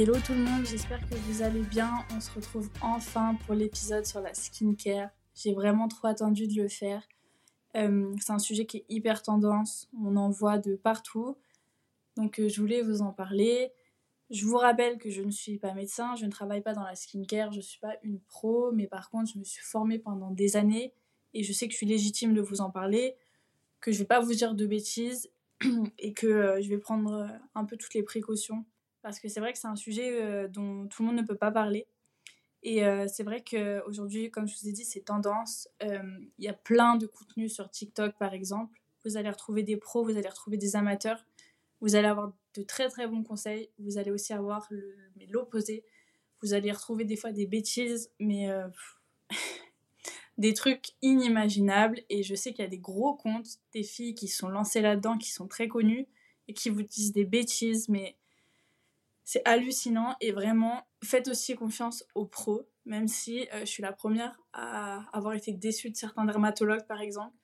Hello tout le monde, j'espère que vous allez bien. On se retrouve enfin pour l'épisode sur la skincare. J'ai vraiment trop attendu de le faire. Euh, c'est un sujet qui est hyper tendance, on en voit de partout. Donc euh, je voulais vous en parler. Je vous rappelle que je ne suis pas médecin, je ne travaille pas dans la skincare, je ne suis pas une pro, mais par contre je me suis formée pendant des années et je sais que je suis légitime de vous en parler, que je ne vais pas vous dire de bêtises et que euh, je vais prendre un peu toutes les précautions parce que c'est vrai que c'est un sujet euh, dont tout le monde ne peut pas parler. Et euh, c'est vrai qu'aujourd'hui, comme je vous ai dit, c'est tendance. Euh, il y a plein de contenus sur TikTok, par exemple. Vous allez retrouver des pros, vous allez retrouver des amateurs. Vous allez avoir de très très bons conseils. Vous allez aussi avoir l'opposé. Vous allez retrouver des fois des bêtises, mais des trucs inimaginables. Et je sais qu'il y a des gros comptes, des filles qui sont lancées là-dedans, qui sont très connues et qui vous disent des bêtises, mais c'est hallucinant et vraiment, faites aussi confiance aux pros, même si euh, je suis la première à avoir été déçue de certains dermatologues par exemple.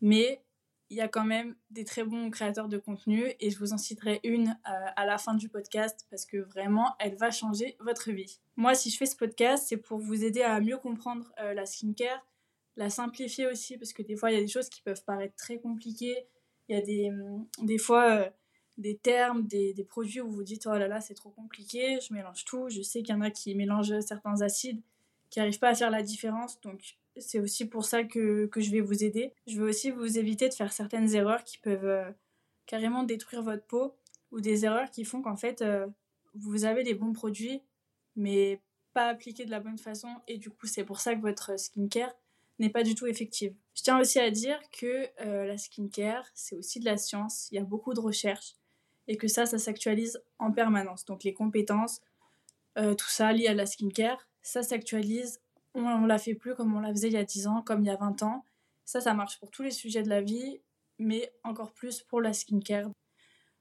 Mais il y a quand même des très bons créateurs de contenu et je vous en citerai une euh, à la fin du podcast parce que vraiment, elle va changer votre vie. Moi, si je fais ce podcast, c'est pour vous aider à mieux comprendre euh, la skincare, la simplifier aussi parce que des fois, il y a des choses qui peuvent paraître très compliquées. Il y a des, hum, des fois des termes, des, des, produits où vous dites oh là là c'est trop compliqué, je mélange tout. Je sais qu'il y en a qui mélangent certains acides qui n'arrivent pas à faire la différence, donc c'est aussi pour ça que, que, je vais vous aider. Je veux aussi vous éviter de faire certaines erreurs qui peuvent euh, carrément détruire votre peau ou des erreurs qui font qu'en fait euh, vous avez les bons produits mais pas appliqués de la bonne façon et du coup c'est pour ça que votre skincare n'est pas du tout effective. Je tiens aussi à dire que euh, la skincare, c'est aussi de la science, il y a beaucoup de recherches et que ça, ça s'actualise en permanence. Donc les compétences, euh, tout ça lié à la skincare, ça s'actualise. On ne la fait plus comme on la faisait il y a 10 ans, comme il y a 20 ans. Ça, ça marche pour tous les sujets de la vie, mais encore plus pour la skincare.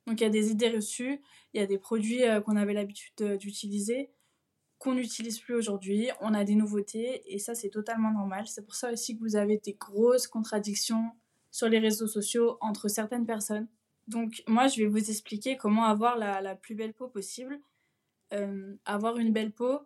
Donc il y a des idées reçues, il y a des produits euh, qu'on avait l'habitude d'utiliser, qu'on n'utilise plus aujourd'hui, on a des nouveautés, et ça c'est totalement normal. C'est pour ça aussi que vous avez des grosses contradictions sur les réseaux sociaux entre certaines personnes. Donc moi, je vais vous expliquer comment avoir la, la plus belle peau possible. Euh, avoir une belle peau,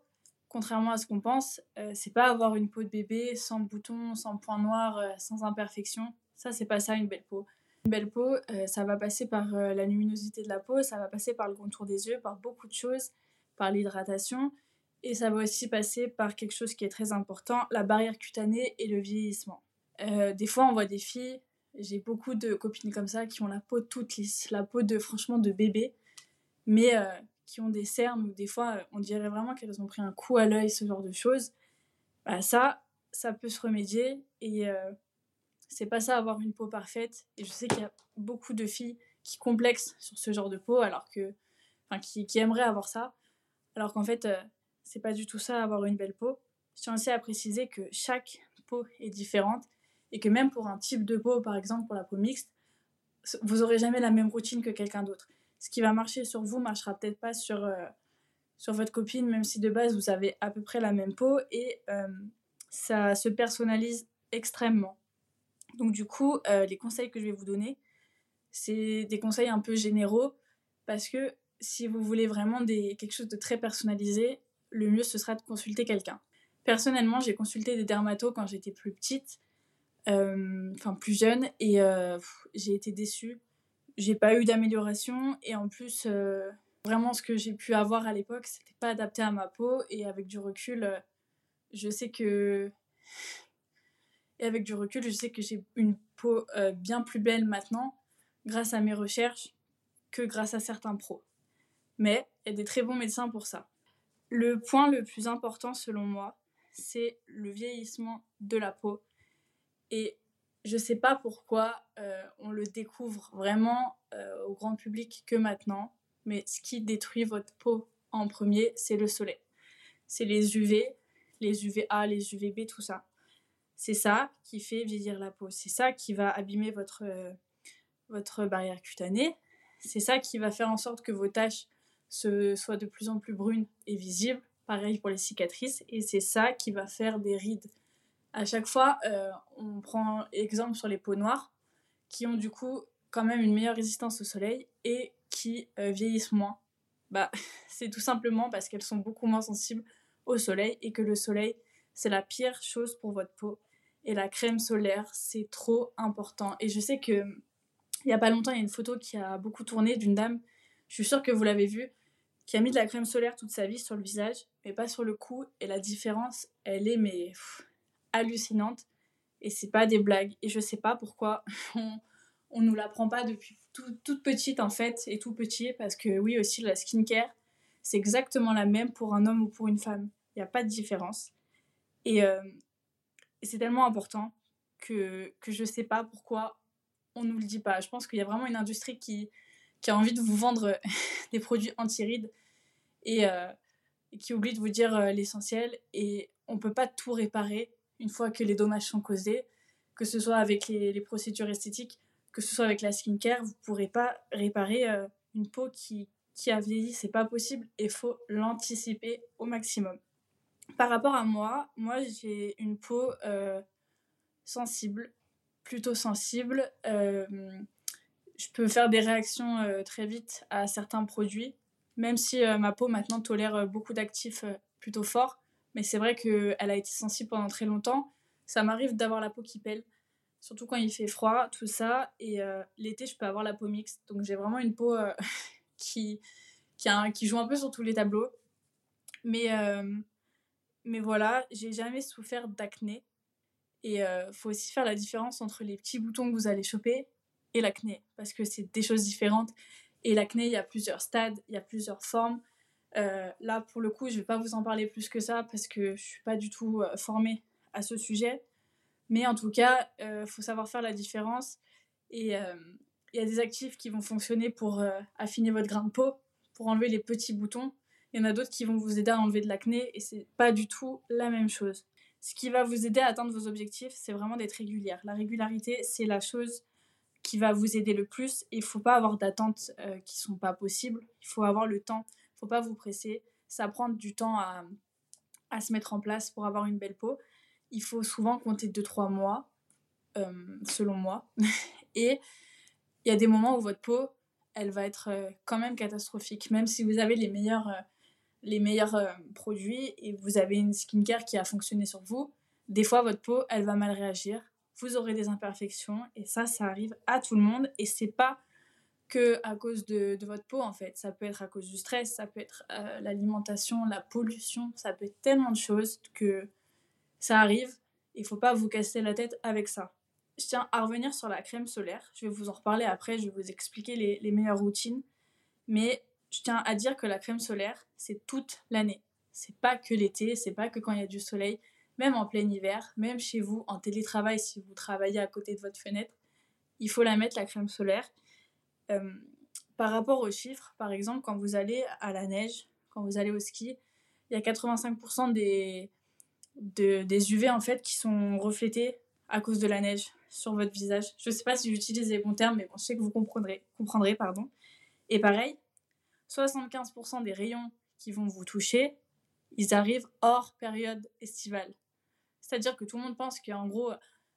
contrairement à ce qu'on pense, euh, c'est pas avoir une peau de bébé sans boutons, sans points noirs, euh, sans imperfections. Ça, c'est pas ça une belle peau. Une belle peau, ça va passer par la luminosité de la peau, ça va passer par le contour des yeux, par beaucoup de choses, par l'hydratation, et ça va aussi passer par quelque chose qui est très important, la barrière cutanée et le vieillissement. des fois, on voit des filles j'ai beaucoup de copines comme ça qui ont la peau toute lisse, la peau de franchement de bébé, mais euh, qui ont des cernes ou des fois on dirait vraiment qu'elles ont pris un coup à l'œil, ce genre de choses. Bah, ça, ça peut se remédier et euh, c'est pas ça avoir une peau parfaite. Et je sais qu'il y a beaucoup de filles qui complexent sur ce genre de peau alors que, enfin, qui, aimeraient avoir ça, alors qu'en fait euh, c'est pas du tout ça avoir une belle peau. Je tiens aussi à préciser que chaque peau est différente et que même pour un type de peau, par exemple pour la peau mixte, vous aurez jamais la même routine que quelqu'un d'autre. Ce qui va marcher sur vous marchera peut-être pas sur, euh, sur votre copine, même si de base vous avez à peu près la même peau et euh, ça se personnalise extrêmement. Donc du coup, euh, les conseils que je vais vous donner, c'est des conseils un peu généraux parce que si vous voulez vraiment des, quelque chose de très personnalisé, le mieux ce sera de consulter quelqu'un. Personnellement, j'ai consulté des dermatos quand j'étais plus petite enfin plus jeune, et euh, j'ai été déçue. J'ai pas eu d'amélioration, et en plus, euh, vraiment ce que j'ai pu avoir à l'époque, c'était pas adapté à ma peau, et avec du recul, je sais que. Et avec du recul, je sais que j'ai une peau bien plus belle maintenant, grâce à mes recherches, que grâce à certains pros. Mais il y a des très bons médecins pour ça. Le point le plus important selon moi, c'est le vieillissement de la peau et je sais pas pourquoi euh, on le découvre vraiment euh, au grand public que maintenant, mais ce qui détruit votre peau en premier, c'est le soleil. C'est les UV, les UVA, les UVB, tout ça. C'est ça qui fait vieillir la peau. C'est ça qui va abîmer votre, euh, votre barrière cutanée. C'est ça qui va faire en sorte que vos taches se, soient de plus en plus brunes et visibles. Pareil pour les cicatrices. Et c'est ça qui va faire des rides à chaque fois, euh, on prend exemple sur les peaux noires, qui ont du coup quand même une meilleure résistance au soleil et qui euh, vieillissent moins. Bah, c'est tout simplement parce qu'elles sont beaucoup moins sensibles au soleil et que le soleil, c'est la pire chose pour votre peau. Et la crème solaire, c'est trop important. Et je sais que il y a pas longtemps, il y a une photo qui a beaucoup tourné d'une dame, je suis sûre que vous l'avez vue, qui a mis de la crème solaire toute sa vie sur le visage, mais pas sur le cou. Et la différence, elle est mais hallucinante. Et c'est pas des blagues. Et je sais pas pourquoi on, on nous l'apprend pas depuis toute petite en fait et tout petit parce que oui aussi la skincare c'est exactement la même pour un homme ou pour une femme. Il n'y a pas de différence. Et, euh, et c'est tellement important que, que je sais pas pourquoi on nous le dit pas. Je pense qu'il y a vraiment une industrie qui, qui a envie de vous vendre des produits anti-rides et, euh, qui oublie de vous dire euh, l'essentiel. Et on peut pas tout réparer une fois que les dommages sont causés, que ce soit avec les, procédures esthétiques, que ce soit avec la skincare, vous pourrez pas réparer euh, une peau qui, qui a vieilli, c'est pas possible et faut l'anticiper au maximum. Par rapport à moi, moi j'ai une peau sensible, plutôt sensible. Euh, je peux faire des réactions euh, très vite à certains produits, même si euh, ma peau maintenant tolère beaucoup d'actifs plutôt forts. Mais c'est vrai qu'elle a été sensible pendant très longtemps. Ça m'arrive d'avoir la peau qui pèle, surtout quand il fait froid, tout ça. Et l'été, je peux avoir la peau mixte. Donc j'ai vraiment une peau qui, qui, qui, joue un peu sur tous les tableaux. Mais, mais voilà, j'ai jamais souffert d'acné. Et il euh, faut aussi faire la différence entre les petits boutons que vous allez choper et l'acné, parce que c'est des choses différentes. Et l'acné, il y a plusieurs stades, il y a plusieurs formes. Euh, là, pour le coup, je ne vais pas vous en parler plus que ça, parce que je ne suis pas du tout euh, formée à ce sujet. Mais en tout cas, il faut savoir faire la différence. Et il y a des actifs qui vont fonctionner pour affiner votre grain de peau, pour enlever les petits boutons. Il y en a d'autres qui vont vous aider à enlever de l'acné, et c'est pas du tout la même chose ce qui va vous aider à atteindre vos objectifs, c'est vraiment d'être régulière. La régularité, c'est la chose qui va vous aider le plus. Il ne faut pas avoir d'attentes euh, qui ne sont pas possibles. Il faut avoir le temps. Faut pas vous presser. Ça prend du temps à, à, se mettre en place pour avoir une belle peau. Il faut souvent compter 2-3 mois, euh, selon moi. Et il y a des moments où votre peau, elle va être euh, quand même catastrophique. Même si vous avez les meilleurs les meilleurs euh, produits et vous avez une skincare qui a fonctionné sur vous, des fois votre peau, elle va mal réagir. Vous aurez des imperfections et ça, ça arrive à tout le monde et c'est pas que à cause de, votre peau en fait. Ça peut être à cause du stress, ça peut être euh, l'alimentation, la pollution, ça peut être tellement de choses que ça arrive. Il faut pas vous casser la tête avec ça. Je tiens à revenir sur la crème solaire. Je vais vous en reparler après, je vais vous expliquer les, les meilleures routines. Mais je tiens à dire que la crème solaire, c'est toute l'année. C'est pas que l'été, c'est pas que quand il y a du soleil, même en plein hiver, même chez vous, en télétravail, si vous travaillez à côté de votre fenêtre, il faut la mettre, la crème solaire. Euh, par rapport aux chiffres, par exemple, quand vous allez à la neige, quand vous allez au ski, il y a 85% des, des UV en fait qui sont reflétés à cause de la neige sur votre visage. Je ne sais pas si j'utilise les bons termes, mais bon, je sais que vous comprendrez. comprendrez pardon. Et pareil, 75% des rayons qui vont vous toucher, ils arrivent hors période estivale. C'est-à-dire que tout le monde pense qu'en gros,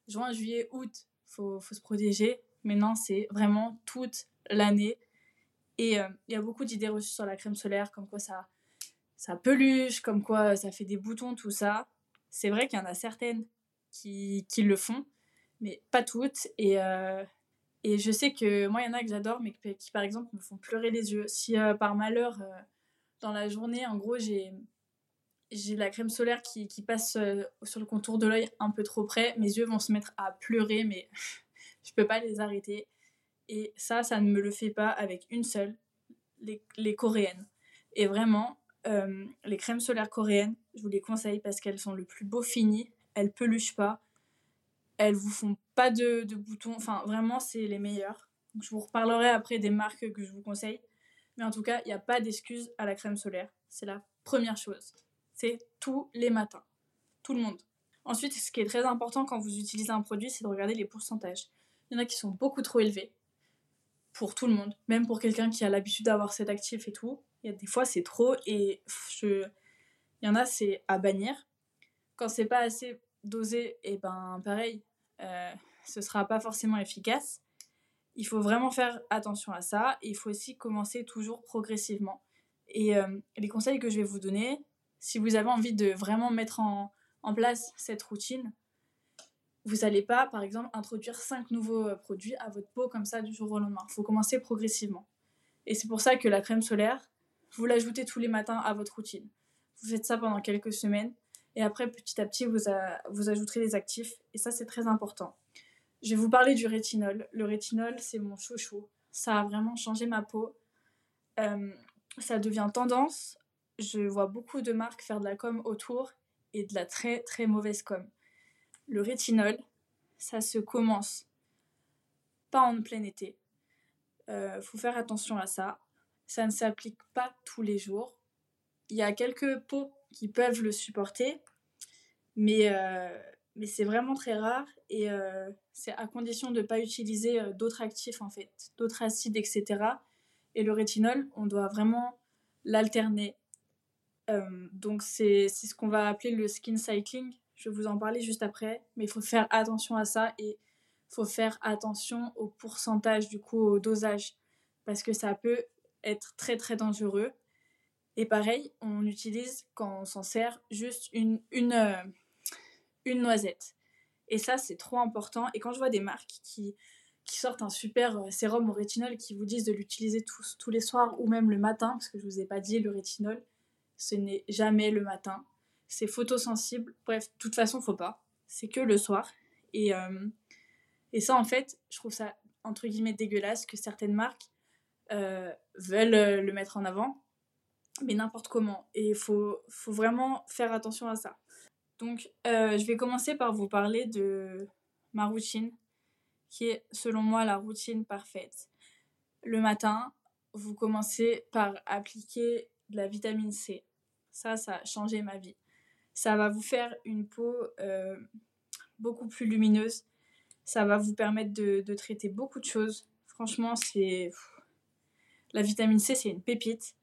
juin, juillet, août, faut, faut se protéger. Mais non, c'est vraiment toute l'année. Et euh, il y a beaucoup d'idées reçues sur la crème solaire, comme quoi ça, ça peluche, comme quoi ça fait des boutons, tout ça. C'est vrai qu'il y en a certaines qui, qui, le font, mais pas toutes. Et, euh, et je sais que moi, il y en a que j'adore, mais qui, par exemple, me font pleurer les yeux. Si euh, par malheur, euh, dans la journée, en gros, j'ai la crème solaire qui, qui passe euh, sur le contour de l'œil un peu trop près, mes yeux vont se mettre à pleurer, mais je peux pas les arrêter. Et ça, ça ne me le fait pas avec une seule, les, les coréennes. Et vraiment, les crèmes solaires coréennes, je vous les conseille parce qu'elles sont le plus beau fini, elles peluchent pas elles vous font pas de, boutons. Enfin, vraiment, c'est les meilleures. je vous reparlerai après des marques que je vous conseille. Mais en tout cas, il n'y a pas d'excuse à la crème solaire. C'est la première chose. C'est tous les matins. Tout le monde. Ensuite, ce qui est très important quand vous utilisez un produit, c'est de regarder les pourcentages. Il y en a qui sont beaucoup trop élevés pour tout le monde, même pour quelqu'un qui a l'habitude d'avoir cet actif et tout. Il y a des fois, c'est trop et je... il y en a, c'est à bannir. Quand c'est pas assez dosé, et ben pareil, euh, ce sera pas forcément efficace. Il faut vraiment faire attention à ça. Et il faut aussi commencer toujours progressivement. Et les conseils que je vais vous donner, si vous avez envie de vraiment mettre en, en place cette routine, vous n'allez pas, par exemple, introduire cinq nouveaux produits à votre peau comme ça du jour au lendemain. Il faut commencer progressivement. Et c'est pour ça que la crème solaire, vous l'ajoutez tous les matins à votre routine. Vous faites ça pendant quelques semaines et après, petit à petit, vous, vous ajouterez les actifs. Et ça, c'est très important. Je vais vous parler du rétinol. Le rétinol, c'est mon chouchou. Ça a vraiment changé ma peau. Euh, ça devient tendance. Je vois beaucoup de marques faire de la com autour et de la très très mauvaise com. Le rétinol, ça se commence pas en plein été. Euh, faut faire attention à ça. Ça ne s'applique pas tous les jours. Il y a quelques peaux qui peuvent le supporter, mais, euh, mais c'est vraiment très rare et euh, c'est à condition de ne pas utiliser euh, d'autres actifs en fait, d'autres acides, etc. Et le rétinol, on doit vraiment l'alterner. donc c'est ce qu'on va appeler le skin cycling. Je vais vous en parler juste après, mais il faut faire attention à ça et il faut faire attention au pourcentage, du coup au dosage, parce que ça peut être très très dangereux. Et pareil, on utilise quand on s'en sert juste une, une, euh, une noisette. Et ça, c'est trop important. Et quand je vois des marques qui, qui sortent un super euh, sérum au rétinol qui vous disent de l'utiliser tous, tous les soirs ou même le matin, parce que je vous ai pas dit le rétinol, ce n'est jamais le matin. C'est photosensible. Bref, de toute façon, faut pas. C'est que le soir. Et, euh, et ça, en fait, je trouve ça entre guillemets dégueulasse que certaines marques veulent le mettre en avant mais n'importe comment. Et il faut, faut vraiment faire attention à ça. Donc, euh, je vais commencer par vous parler de ma routine, qui est selon moi la routine parfaite. Le matin, vous commencez par appliquer de la vitamine C. Ça, ça a changé ma vie. Ça va vous faire une peau euh, beaucoup plus lumineuse. Ça va vous permettre de, traiter beaucoup de choses. Franchement, c'est... La vitamine C, c'est une pépite.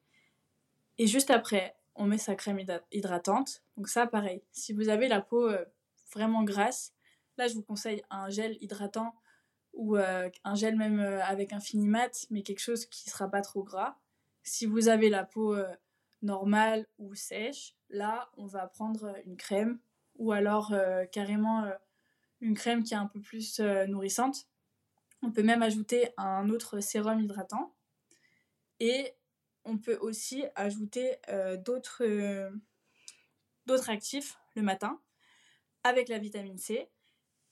Et juste après, on met sa crème hydratante. Donc ça, pareil. Si vous avez la peau euh, vraiment grasse, là, je vous conseille un gel hydratant ou euh, un gel même avec un fini mat, mais quelque chose qui ne sera pas trop gras. Si vous avez la peau normale ou sèche, là, on va prendre une crème ou alors carrément une crème qui est un peu plus nourrissante. On peut même ajouter un autre sérum hydratant. Et on peut aussi ajouter euh, euh, d'autres actifs le matin avec la vitamine C.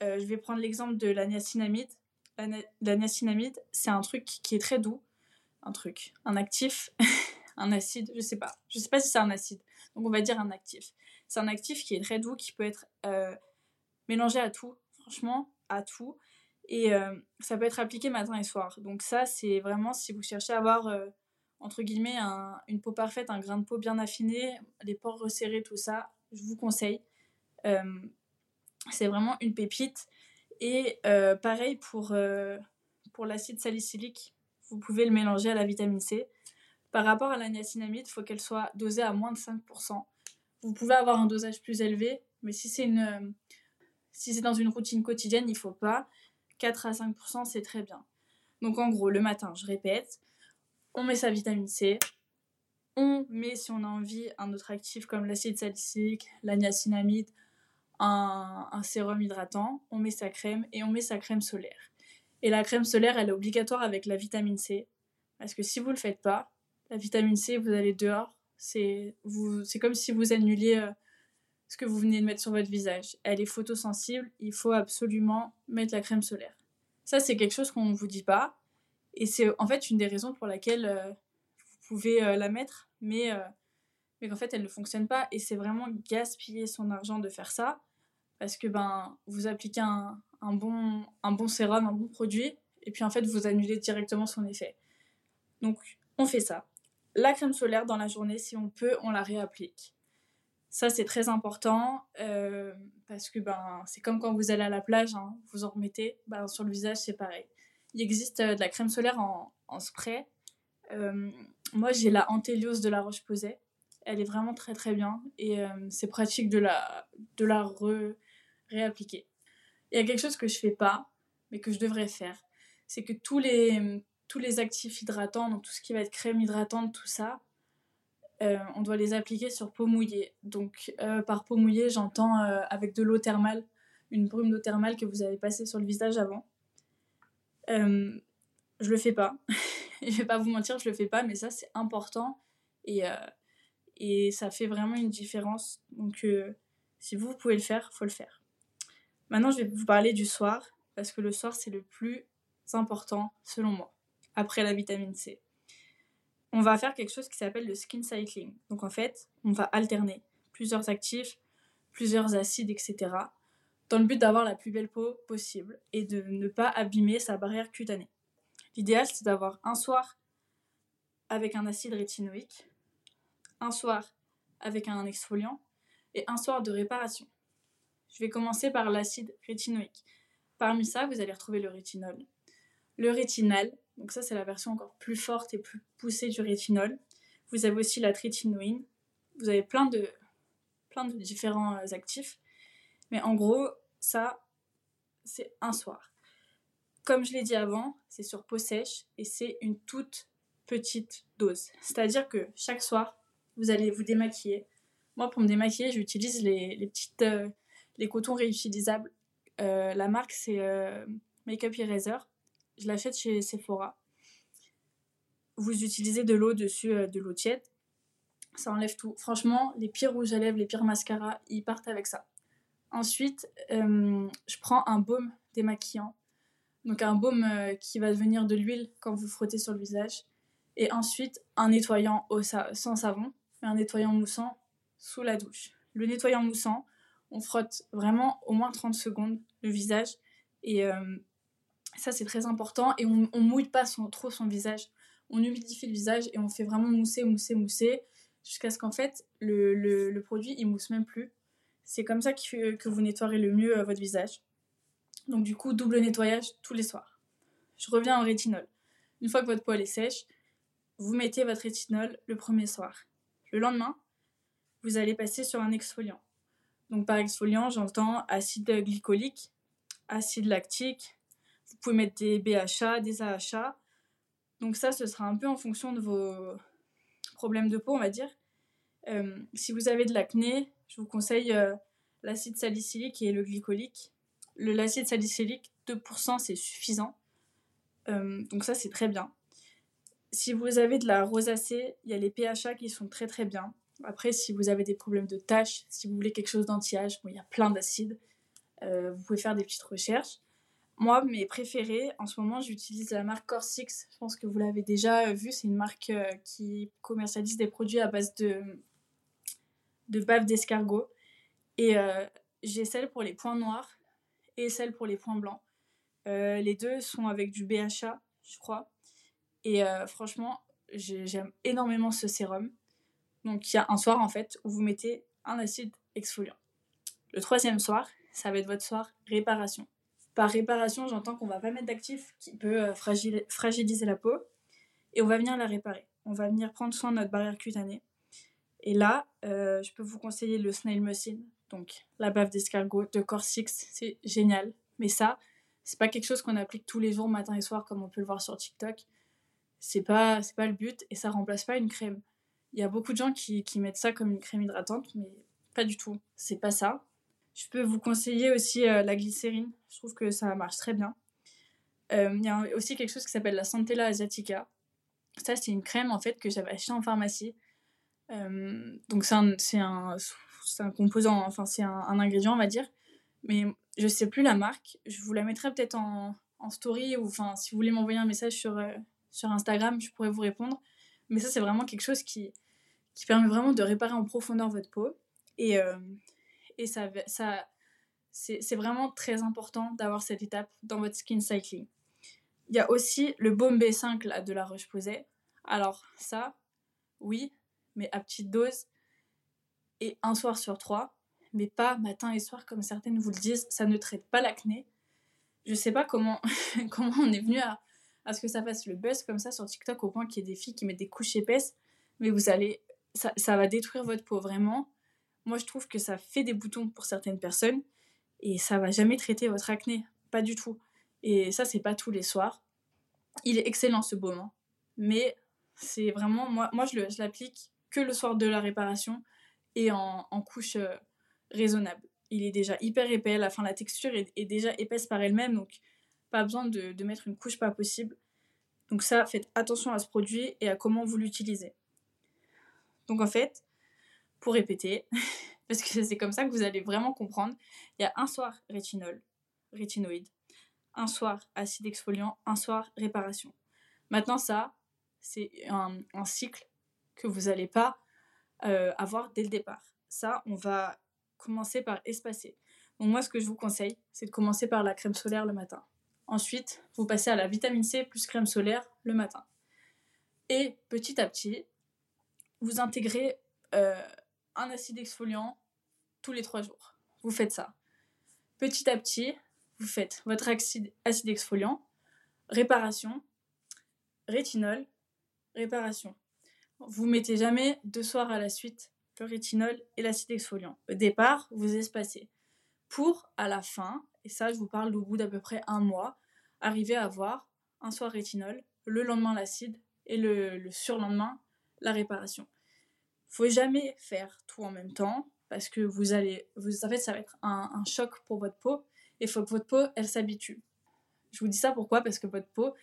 Euh, je vais prendre l'exemple de la niacinamide. La, niacinamide, c'est un truc qui est très doux. Un truc, un actif, un acide, je sais pas. Je sais pas si c'est un acide. Donc on va dire un actif. C'est un actif qui est très doux, qui peut être mélangé à tout, franchement, à tout. Et ça peut être appliqué matin et soir. Donc ça, c'est vraiment si vous cherchez à avoir entre guillemets, une peau parfaite, un grain de peau bien affiné, les pores resserrés, tout ça, je vous conseille. Euh, c'est vraiment une pépite. Et euh, pareil euh, pour l'acide salicylique, vous pouvez le mélanger à la vitamine C. Par rapport à la niacinamide, il faut qu'elle soit dosée à moins de 5%. Vous pouvez avoir un dosage plus élevé, mais si c'est une si c'est dans une routine quotidienne, il faut pas. 4 à 5%, c'est très bien. Donc en gros, le matin, je répète, on met sa vitamine C, on met, si on a envie, un autre actif comme l'acide salicylique, la niacinamide, un, un, sérum hydratant, on met sa crème et on met sa crème solaire. Et la crème solaire, elle est obligatoire avec la vitamine C. Parce que si vous ne le faites pas, la vitamine C, vous allez dehors, c'est comme si vous annuliez euh, ce que vous venez de mettre sur votre visage. Elle est photosensible, il faut absolument mettre la crème solaire. Ça, c'est quelque chose qu'on ne vous dit pas. Et c'est en fait une des raisons pour laquelle euh, vous pouvez euh, la mettre, mais, mais qu'en fait elle ne fonctionne pas. Et c'est vraiment gaspiller son argent de faire ça, parce que ben, vous appliquez un bon sérum, un bon produit, et puis en fait vous annulez directement son effet. Donc on fait ça. La crème solaire dans la journée, si on peut, on la réapplique. Ça, c'est très important parce que ben, c'est comme quand vous allez à la plage, hein, vous en remettez. Ben, sur le visage, c'est pareil. Il existe euh, de la crème solaire en, spray. Euh, moi, j'ai la Antélios de la Roche-Posay. Elle est vraiment très très bien et euh, c'est pratique de la, de la réappliquer. Il y a quelque chose que je fais pas, mais que je devrais faire. C'est que tous les, tous les actifs hydratants, donc tout ce qui va être crème hydratante, tout ça, euh, on doit les appliquer sur peau mouillée. Donc, euh, par peau mouillée, j'entends euh, avec de l'eau thermale, une brume d'eau thermale que vous avez passée sur le visage avant. je le fais pas. je vais pas vous mentir, je le fais pas, mais ça, c'est important et, ça fait vraiment une différence. Donc, si vous pouvez le faire, faut le faire. Maintenant, je vais vous parler du soir, parce que le soir, c'est le plus important, selon moi, après la vitamine C on va faire quelque chose qui s'appelle le skin cycling. Donc en fait, on va alterner plusieurs actifs, plusieurs acides, etc. dans le but d'avoir la plus belle peau possible et de ne pas abîmer sa barrière cutanée. L'idéal, c'est d'avoir un soir avec un acide rétinoïque, un soir avec un exfoliant et un soir de réparation. Je vais commencer par l'acide rétinoïque. Parmi ça, vous allez retrouver le rétinol. Le rétinal, donc ça, c'est la version encore plus forte et plus poussée du rétinol. Vous avez aussi la trétinoïne. Vous avez plein de, plein de différents euh, actifs. Mais en gros, ça, c'est un soir. Comme je l'ai dit avant, c'est sur peau sèche et c'est une toute petite dose. C'est-à-dire que chaque soir, vous allez vous démaquiller. Moi, pour me démaquiller, j'utilise les, les petites euh, les cotons réutilisables. Euh, la marque, c'est Makeup Eraser je l'achète chez Sephora. Vous utilisez de l'eau dessus, euh, de l'eau tiède. Ça enlève tout. Franchement, les pires rouges à lèvres, les pires mascaras, ils partent avec ça. Ensuite, euh, je prends un baume démaquillant. Donc un baume euh, qui va devenir de l'huile quand vous frottez sur le visage. Et ensuite, un nettoyant sans savon, mais un nettoyant moussant sous la douche. Le nettoyant moussant, on frotte vraiment au moins 30 secondes le visage. Et ça, c'est très important. Et on, mouille pas trop son visage. On humidifie le visage et on fait vraiment mousser, mousser, mousser. Jusqu'à ce qu'en fait, le, produit, il mousse même plus. C'est comme ça que vous nettoierez le mieux euh, votre visage. Donc du coup, double nettoyage tous les soirs. Je reviens au rétinol. Une fois que votre poil est sèche, vous mettez votre rétinol le premier soir. Le lendemain, vous allez passer sur un exfoliant. Donc par exfoliant, j'entends acide glycolique, acide lactique, vous pouvez mettre des BHA, des AHA. Donc ça, ce sera un peu en fonction de vos problèmes de peau, on va dire. Euh, si vous avez de l'acné, je vous conseille euh, l'acide salicylique et le glycolique. L'acide salicylique, 2%, c'est suffisant. Euh, donc ça, c'est très bien. Si vous avez de la rosacée, il y a les PHA qui sont très très bien. Après, si vous avez des problèmes de taches, si vous voulez quelque chose d'anti-âge, il y a plein d'acides. vous pouvez faire des petites recherches. Moi, mes préférés, en ce moment, j'utilise la marque Corsix. Je pense que vous l'avez déjà vu. C'est une marque euh, qui commercialise des produits à base de, de bave d'escargot. Et euh, j'ai celle pour les points noirs et celle pour les points blancs. Euh, les deux sont avec du BHA, je crois. Et franchement, j'aime énormément ce sérum. Donc il y a un soir en fait où vous mettez un acide exfoliant. Le troisième soir, ça va être votre soir réparation. Par réparation, j'entends qu'on va pas mettre d'actif qui peut euh, fragiliser la peau et on va venir la réparer. On va venir prendre soin de notre barrière cutanée. Et là, euh, je peux vous conseiller le Snail Mucin, donc la bave d'escargot de Corsix, c'est génial. Mais ça, c'est pas quelque chose qu'on applique tous les jours, matin et soir, comme on peut le voir sur TikTok. C'est pas, c'est pas le but et ça remplace pas une crème. Il y a beaucoup de gens qui, qui mettent ça comme une crème hydratante, mais pas du tout. C'est pas ça. Je peux vous conseiller aussi euh, la glycérine. Je trouve que ça marche très bien. Euh, il y a aussi quelque chose qui s'appelle la Santella asiatica. Ça, c'est une crème en fait que j'avais achetée en pharmacie. Euh, donc c'est un, un, un, composant, enfin c'est un, ingrédient on va dire. Mais je sais plus la marque. Je vous la mettrai peut-être en, en, story ou enfin si vous voulez m'envoyer un message sur, sur Instagram, je pourrais vous répondre. Mais ça c'est vraiment quelque chose qui, qui permet vraiment de réparer en profondeur votre peau. Et, et ça, c'est vraiment très important d'avoir cette étape dans votre skin cycling. Il y a aussi le baume B5 là, de la Roche-Posay. Alors ça, oui, mais à petite dose et un soir sur trois, mais pas matin et soir comme certaines vous le disent, ça ne traite pas l'acné. Je sais pas comment, comment on est venu à, à ce que ça fasse le buzz comme ça sur TikTok au point qu'il y ait des filles qui mettent des couches épaisses, mais vous allez, ça, ça va détruire votre peau vraiment. Moi, je trouve que ça fait des boutons pour certaines personnes et ça va jamais traiter votre acné, pas du tout. Et ça, c'est pas tous les soirs. Il est excellent ce baume, hein. mais c'est vraiment moi, moi je l'applique que le soir de la réparation et en, couche euh, raisonnable. Il est déjà hyper épais, la fin la texture est, déjà épaisse par elle-même, donc pas besoin de, mettre une couche pas possible. Donc ça, faites attention à ce produit et à comment vous l'utilisez. Donc en fait, pour répéter, parce que c'est comme ça que vous allez vraiment comprendre, il y a un soir rétinol, rétinoïde, un soir acide exfoliant, un soir réparation. Maintenant ça, c'est un, cycle que vous n'allez pas euh, avoir dès le départ. Ça, on va commencer par espacer. Donc moi, ce que je vous conseille, c'est de commencer par la crème solaire le matin. Ensuite, vous passez à la vitamine C plus crème solaire le matin. Et petit à petit, vous intégrez euh, un acide exfoliant tous les trois jours. Vous faites ça. Petit à petit, vous faites votre acide, exfoliant, réparation, rétinol, réparation. Vous mettez jamais deux soirs à la suite le rétinol et l'acide exfoliant. Au départ, vous espacez. Pour, à la fin, et ça je vous parle au bout d'à peu près un mois, arriver à avoir un soir rétinol, le lendemain l'acide et le surlendemain la réparation. Faut jamais faire tout en même temps parce que vous allez, vous, en fait, ça va être un, choc pour votre peau et faut que votre peau, elle s'habitue. Je vous dis ça pourquoi? Parce que votre peau,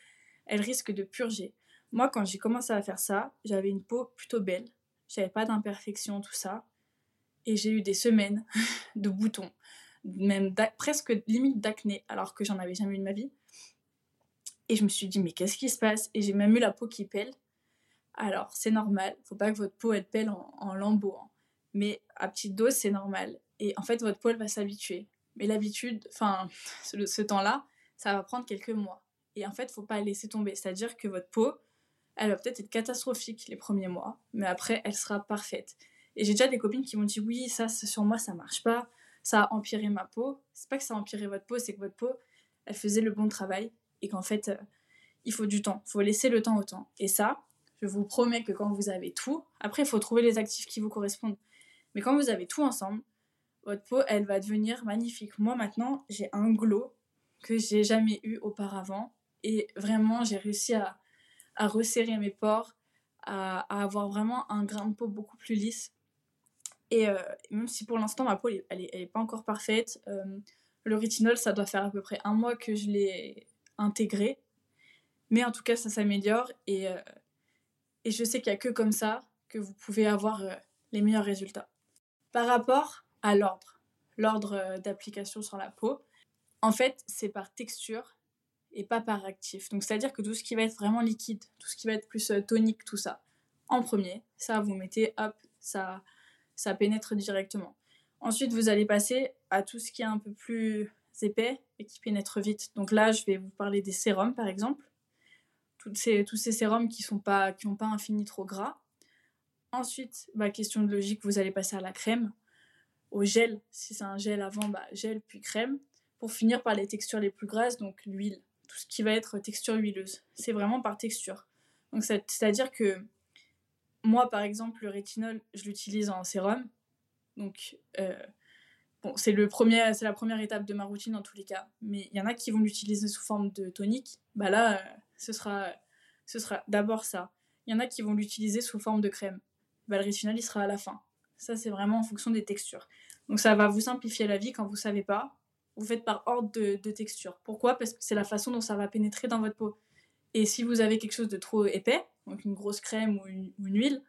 elle risque de purger. Moi, quand j'ai commencé à faire ça, j'avais une peau plutôt belle, j'avais pas d'imperfections, tout ça, et j'ai eu des semaines de boutons, même presque limite d'acné, alors que j'en avais jamais eu de ma vie. Et je me suis dit, mais qu'est-ce qui se passe? Et j'ai même eu la peau qui pèle. Alors, c'est normal, faut pas que votre peau elle pèle en, lambeaux, hein. mais à petite dose, c'est normal. Et en fait, votre peau, elle va s'habituer. Mais l'habitude, enfin, ce, ce temps-là, ça va prendre quelques mois. Et en fait, faut pas laisser tomber. C'est-à-dire que votre peau, elle va peut-être être catastrophique les premiers mois, mais après, elle sera parfaite. Et j'ai déjà des copines qui m'ont dit oui, ça, sur moi, ça marche pas, ça a empiré ma peau. C'est pas que ça a empiré votre peau, c'est que votre peau, elle faisait le bon travail et qu'en fait, euh, il faut du temps. Il faut laisser le temps au temps. Et ça, je vous promets que quand vous avez tout, après, il faut trouver les actifs qui vous correspondent. Mais quand vous avez tout ensemble, votre peau, elle va devenir magnifique. Moi, maintenant, j'ai un glow que j'ai jamais eu auparavant. Et vraiment, j'ai réussi à, resserrer mes pores, à, avoir vraiment un grain de peau beaucoup plus lisse. Et euh, même si pour l'instant ma peau elle, est, pas encore parfaite, euh, le rétinol ça doit faire à peu près un mois que je l'ai intégré. Mais en tout cas ça s'améliore et, euh, et je sais qu'il n'y a que comme ça que vous pouvez avoir les meilleurs résultats. Par rapport à l'ordre, l'ordre d'application sur la peau, en fait c'est par texture et pas par actif. Donc c'est-à-dire que tout ce qui va être vraiment liquide, tout ce qui va être plus euh, tonique, tout ça, en premier, ça vous mettez, hop, ça, ça pénètre directement. Ensuite, vous allez passer à tout ce qui est un peu plus épais et qui pénètre vite. Donc là, je vais vous parler des sérums, par exemple. Toutes ces, tous ces sérums qui n'ont pas, pas un fini trop gras. Ensuite, bah, question de logique, vous allez passer à la crème, au gel. Si c'est un gel avant, bah, gel puis crème. Pour finir par les textures les plus grasses, donc l'huile tout ce qui va être texture huileuse. C'est vraiment par texture. Donc c'est-à-dire que moi, par exemple, le rétinol, je l'utilise en sérum. Donc euh, bon, c'est c'est la première étape de ma routine en tous les cas. Mais il y en a qui vont l'utiliser sous forme de tonique. Bah là, euh, ce sera, ce sera d'abord ça. Il y en a qui vont l'utiliser sous forme de crème. Bah, le il sera à la fin. Ça, c'est vraiment en fonction des textures. Donc ça va vous simplifier la vie quand vous savez pas vous faites par ordre de, texture. Pourquoi? Parce que c'est la façon dont ça va pénétrer dans votre peau. Et si vous avez quelque chose de trop épais, donc une grosse crème ou une, huile,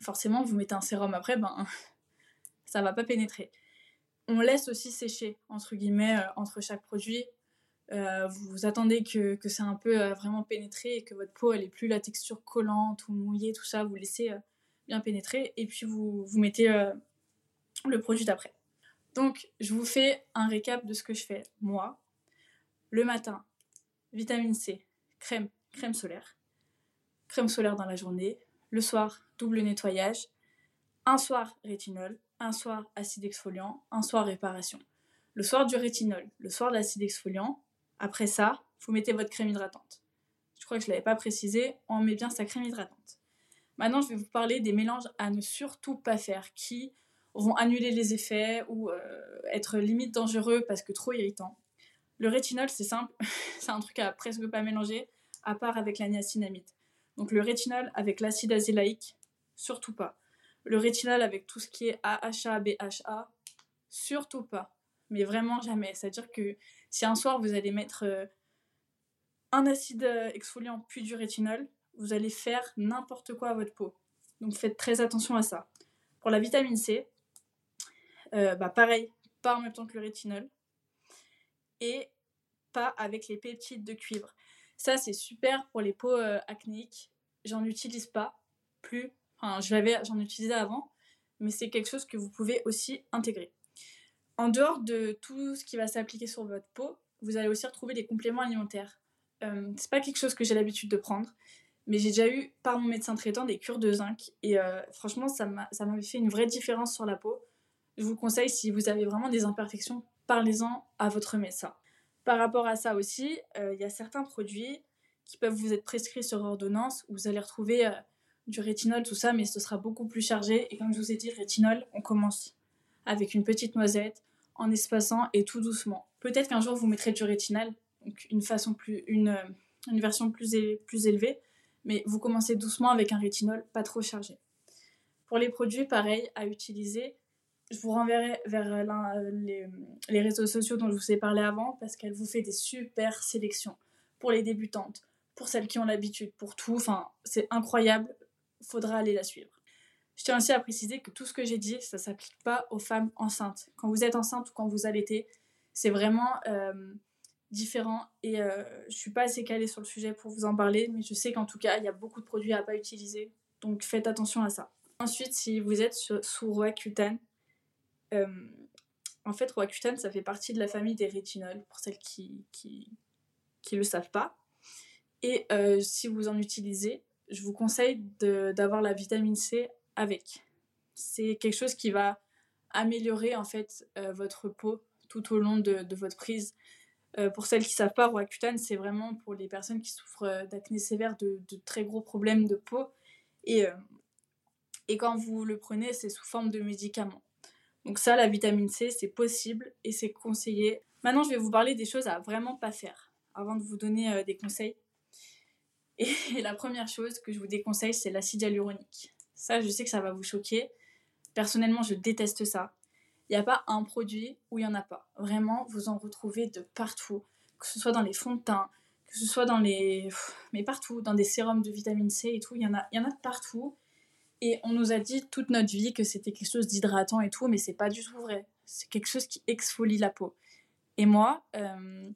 forcément, vous mettez un sérum après, ben, ça va pas pénétrer. On laisse aussi sécher, entre guillemets, euh, entre chaque produit. Euh, vous attendez que, que c'est un peu euh, vraiment pénétré et que votre peau, elle est plus la texture collante ou mouillée, tout ça. Vous laissez bien pénétrer et puis vous, vous mettez le produit d'après. Donc, je vous fais un récap de ce que je fais moi. Le matin, vitamine C, crème, crème solaire. Crème solaire dans la journée. Le soir, double nettoyage. Un soir, rétinol. Un soir, acide exfoliant. Un soir, réparation. Le soir du rétinol, le soir de l'acide exfoliant. Après ça, vous mettez votre crème hydratante. Je crois que je ne l'avais pas précisé, on met bien sa crème hydratante. Maintenant, je vais vous parler des mélanges à ne surtout pas faire qui vont annuler les effets ou euh, être limite dangereux parce que trop irritant. Le rétinol, c'est simple, c'est un truc à presque pas mélanger, à part avec la niacinamide. Donc le rétinol avec l'acide azélaïque, surtout pas. Le rétinol avec tout ce qui est AHA, BHA, surtout pas. Mais vraiment jamais. C'est-à-dire que si un soir vous allez mettre euh, un acide euh, exfoliant puis du rétinol, vous allez faire n'importe quoi à votre peau. Donc faites très attention à ça. Pour la vitamine C, euh, bah pareil, pas en même temps que le rétinol. Et pas avec les peptides de cuivre. Ça, c'est super pour les peaux euh, acnéiques. J'en utilise pas plus. Enfin, j'en utilisais avant, mais c'est quelque chose que vous pouvez aussi intégrer. En dehors de tout ce qui va s'appliquer sur votre peau, vous allez aussi retrouver des compléments alimentaires. Euh, c'est pas quelque chose que j'ai l'habitude de prendre, mais j'ai déjà eu par mon médecin traitant des cures de zinc et euh, franchement, ça m'avait fait une vraie différence sur la peau. Je vous conseille, si vous avez vraiment des imperfections, parlez-en à votre médecin. Par rapport à ça aussi, euh, il y a certains produits qui peuvent vous être prescrits sur ordonnance où vous allez retrouver euh, du rétinol, tout ça, mais ce sera beaucoup plus chargé. Et comme je vous ai dit, le rétinol, on commence avec une petite noisette, en espaçant et tout doucement. Peut-être qu'un jour vous mettrez du rétinol, donc une façon plus, une, euh, version plus, élevée, mais vous commencez doucement avec un rétinol pas trop chargé. Pour les produits, pareil, à utiliser, je vous renverrai vers euh, les, les, réseaux sociaux dont je vous ai parlé avant parce qu'elle vous fait des super sélections pour les débutantes, pour celles qui ont l'habitude, pour tout. Enfin, c'est incroyable. Faudra aller la suivre. Je tiens aussi à préciser que tout ce que j'ai dit, ça s'applique pas aux femmes enceintes. Quand vous êtes enceinte ou quand vous allaitez, c'est vraiment euh, différent et euh, je suis pas assez calée sur le sujet pour vous en parler, mais je sais qu'en tout cas, il y a beaucoup de produits à pas utiliser, donc faites attention à ça. Ensuite, si vous êtes sous Roaccutane, euh, en fait, Roaccutane, ça fait partie de la famille des rétinols, pour celles qui qui, qui le savent pas. Et si vous en utilisez, je vous conseille d'avoir la vitamine C avec. C'est quelque chose qui va améliorer en fait euh, votre peau tout au long de, votre prise. pour celles qui savent pas, Roaccutane, c'est vraiment pour les personnes qui souffrent d'acné sévère, de, très gros problèmes de peau. Et, et quand vous le prenez, c'est sous forme de médicament. Donc ça, la vitamine C, c'est possible et c'est conseillé. Maintenant, je vais vous parler des choses à vraiment pas faire avant de vous donner euh, des conseils. Et, la première chose que je vous déconseille, c'est l'acide hyaluronique. Ça, je sais que ça va vous choquer. Personnellement, je déteste ça. Il n'y a pas un produit où il n'y en a pas. Vraiment, vous en retrouvez de partout. Que ce soit dans les fonds de teint, que ce soit dans les... Mais partout, dans des sérums de vitamine C et tout. Il y en a, y en a partout. Et on nous a dit toute notre vie que c'était quelque chose d'hydratant et tout, mais c'est pas du tout vrai. C'est quelque chose qui exfolie la peau. Et moi, euh,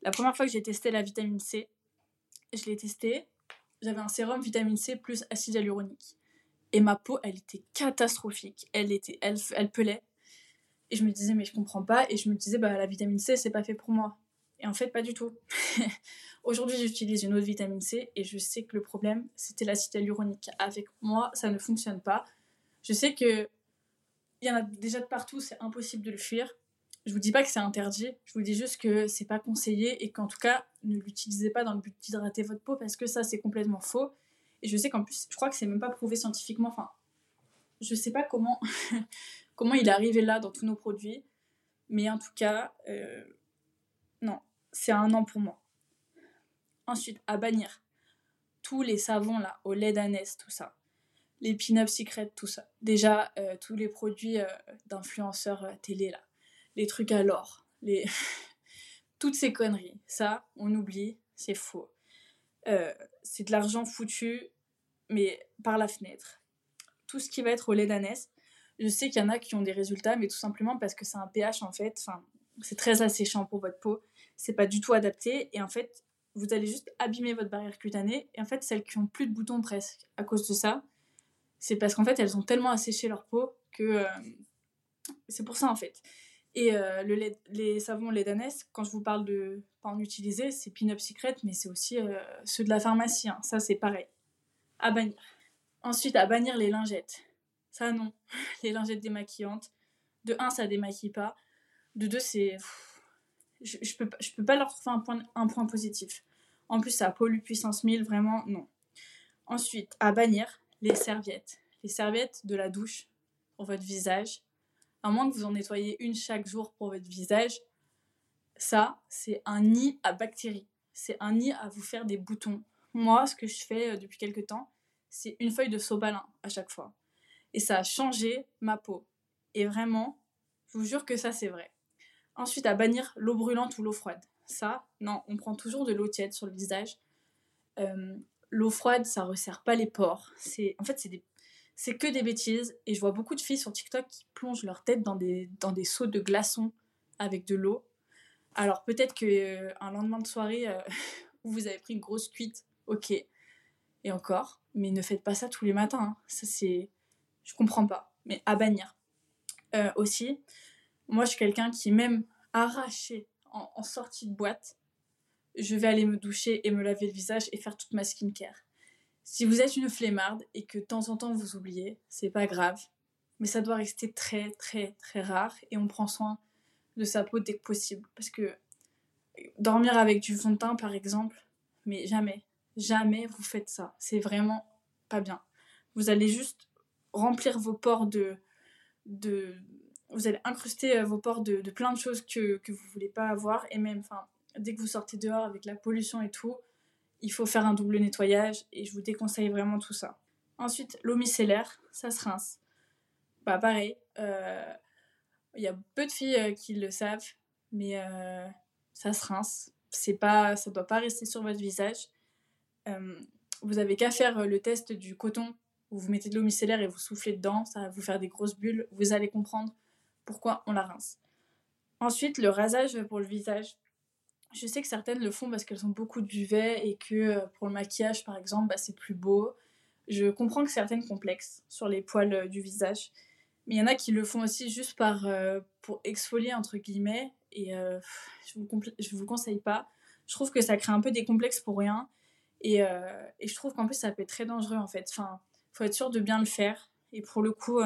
la première fois que j'ai testé la vitamine C, je l'ai testé, j'avais un sérum vitamine C plus acide hyaluronique. Et ma peau, elle était catastrophique. Elle, était, elle, elle pelait. Et je me disais, mais je comprends pas. Et je me disais, bah, la vitamine C, c'est pas fait pour moi. Et en fait, pas du tout. Aujourd'hui, j'utilise une autre vitamine C et je sais que le problème, c'était l'acide hyaluronique. Avec moi, ça ne fonctionne pas. Je sais que il y en a déjà de partout, c'est impossible de le fuir. Je vous dis pas que c'est interdit, je vous dis juste que c'est pas conseillé et qu'en tout cas, ne l'utilisez pas dans le but d'hydrater votre peau parce que ça, c'est complètement faux. Et je sais qu'en plus, je crois que c'est même pas prouvé scientifiquement. Enfin, je sais pas comment, comment il est arrivé là dans tous nos produits, mais en tout cas, euh, non, c'est un an pour moi. Ensuite, à bannir tous les savons là, au lait d'ânesse, tout ça. Les pin-up secrets, tout ça. Déjà, euh, tous les produits euh, d'influenceurs télé là. Les trucs à l'or. Toutes ces conneries. Ça, on oublie, c'est faux. C'est de l'argent foutu, mais par la fenêtre. Tout ce qui va être au lait d'ânesse, je sais qu'il y en a qui ont des résultats, mais tout simplement parce que c'est un pH en fait. C'est très asséchant pour votre peau. C'est pas du tout adapté. Et en fait, vous allez juste abîmer votre barrière cutanée. Et en fait, celles qui ont plus de boutons presque à cause de ça, c'est parce qu'en fait, elles ont tellement asséché leur peau que euh, c'est pour ça en fait. Et euh, le lait, les savons lait d'ânesse, quand je vous parle de pas en utiliser, c'est Pin-Up Secret, mais c'est aussi euh, ceux de la pharmacie. Hein. Ça, c'est pareil. À bannir. Ensuite, à bannir les lingettes. Ça, non. Les lingettes démaquillantes. De un, ça démaquille pas. De deux, c'est. Je, je, peux, je peux pas leur trouver un point, un point positif. En plus, ça pollue puissance 1000, vraiment, non. Ensuite, à bannir, les serviettes. Les serviettes de la douche pour votre visage. À moins que vous en nettoyez une chaque jour pour votre visage, ça, c'est un nid à bactéries. C'est un nid à vous faire des boutons. Moi, ce que je fais euh, depuis quelques temps, c'est une feuille de sobalin à chaque fois. Et ça a changé ma peau. Et vraiment, je vous jure que ça, c'est vrai. Ensuite, à bannir l'eau brûlante ou l'eau froide. Ça, non, on prend toujours de l'eau tiède sur le visage. Euh, l'eau froide, ça resserre pas les pores. C'est, en fait, c'est des, c'est que des bêtises. Et je vois beaucoup de filles sur TikTok qui plongent leur tête dans des, dans des seaux de glaçons avec de l'eau. Alors peut-être que euh, un lendemain de soirée euh, où vous avez pris une grosse cuite, ok. Et encore, mais ne faites pas ça tous les matins. Hein. Ça c'est, je comprends pas. Mais à bannir. aussi, moi je suis quelqu'un qui même arraché en, en sortie de boîte, je vais aller me doucher et me laver le visage et faire toute ma skincare. Si vous êtes une flemmarde et que de temps en temps vous oubliez, c'est pas grave, mais ça doit rester très très très rare et on prend soin de sa peau dès que possible parce que dormir avec du fond de teint par exemple, mais jamais, jamais vous faites ça. C'est vraiment pas bien. Vous allez juste remplir vos pores de de vous allez incruster euh, vos pores de, plein de choses que, que vous voulez pas avoir et même enfin dès que vous sortez dehors avec la pollution et tout, il faut faire un double nettoyage et je vous déconseille vraiment tout ça. Ensuite, l'eau micellaire, ça se rince. Bah pareil, euh, il y a peu de filles euh, qui le savent, mais euh, ça se rince. C'est pas, ça doit pas rester sur votre visage. vous avez qu'à faire le test du coton où vous mettez de l'eau micellaire et vous soufflez dedans, ça va vous faire des grosses bulles. Vous allez comprendre pourquoi on la rince. Ensuite, le rasage pour le visage. Je sais que certaines le font parce qu'elles ont beaucoup de duvet et que euh, pour le maquillage, par exemple, bah, c'est plus beau. Je comprends que certaines complexes sur les poils euh, du visage. Mais il y en a qui le font aussi juste euh, pour exfolier, entre guillemets. Et je vous, je vous conseille pas. Je trouve que ça crée un peu des complexes pour rien. Et, et je trouve qu'en plus, ça peut être très dangereux, en fait. Enfin, faut être sûr de bien le faire. Et pour le coup,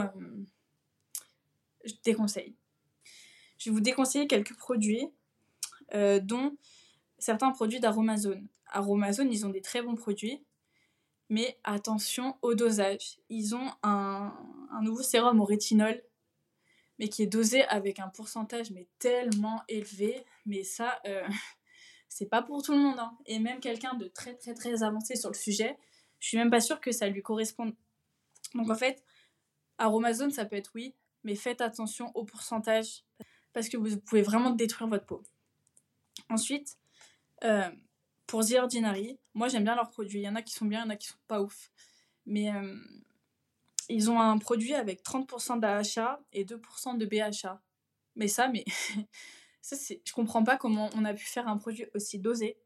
je déconseille. Je vais vous déconseiller quelques produits euh, dont certains produits d'Aromazone. Aromazone, ils ont des très bons produits, mais attention au dosage. Ils ont un, nouveau sérum au rétinol, mais qui est dosé avec un pourcentage mais tellement élevé, mais ça, euh, c'est pas pour tout le monde. Hein. Et même quelqu'un de très très très avancé sur le sujet, je suis même pas sûre que ça lui corresponde. Donc en fait, Aromazone, ça peut être oui, mais faites attention au pourcentage parce que vous pouvez vraiment détruire votre peau. Ensuite, euh, pour The Ordinary, moi j'aime bien leurs produits. Il y en a qui sont bien, il y en a qui sont pas ouf. Mais euh, ils ont un produit avec 30% d'AHA et 2% de BHA. Mais ça, mais ça je comprends pas comment on a pu faire un produit aussi dosé.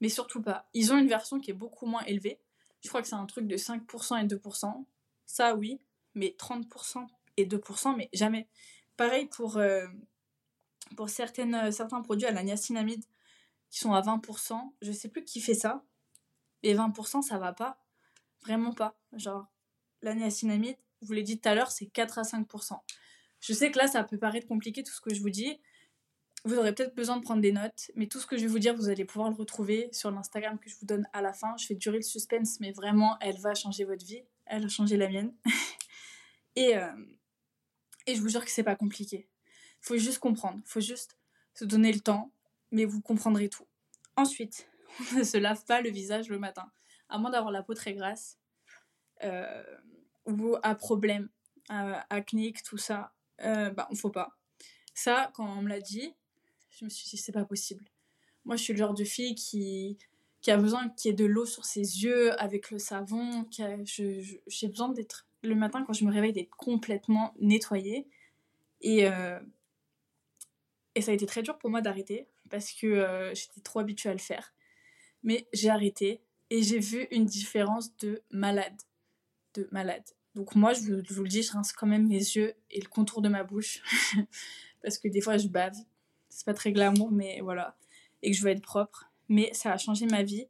Mais surtout pas. Ils ont une version qui est beaucoup moins élevée. Je crois que c'est un truc de 5% et 2%. Ça oui, mais 30% et 2%, mais jamais. Pareil pour, euh, pour certaines, euh, certains produits à la niacinamide qui sont à 20%. Je sais plus qui fait ça. Et 20%, ça va pas. Vraiment pas. Genre, la niacinamide, je vous l'ai dit tout à l'heure, c'est 4 à 5%. Je sais que là, ça peut paraître compliqué tout ce que je vous dis. Vous aurez peut-être besoin de prendre des notes, mais tout ce que je vais vous dire, vous allez pouvoir le retrouver sur l'Instagram que je vous donne à la fin. Je fais durer le suspense, mais vraiment, elle va changer votre vie. Elle a changé la mienne. et, euh, et je vous jure que c'est pas compliqué faut juste comprendre, faut juste se donner le temps, mais vous comprendrez tout. Ensuite, on ne se lave pas le visage le matin, à moins d'avoir la peau très grasse euh, ou à problème, à acnéique, tout ça. Euh, bah, on faut pas. Ça, quand on me l'a dit, je me suis dit c'est pas possible. Moi, je suis le genre de fille qui qui a besoin qu'il y ait de l'eau sur ses yeux avec le savon. J'ai besoin d'être le matin quand je me réveille d'être complètement nettoyée. Et euh, et ça a été très dur pour moi d'arrêter parce que euh, j'étais trop habituée à le faire. Mais j'ai arrêté et j'ai vu une différence de malade. De malade. Donc moi, je vous, le dis, je rince quand même mes yeux et le contour de ma bouche. parce que des fois, je bave. C'est pas très glamour, mais voilà. Et que je veux être propre. Mais ça a changé ma vie.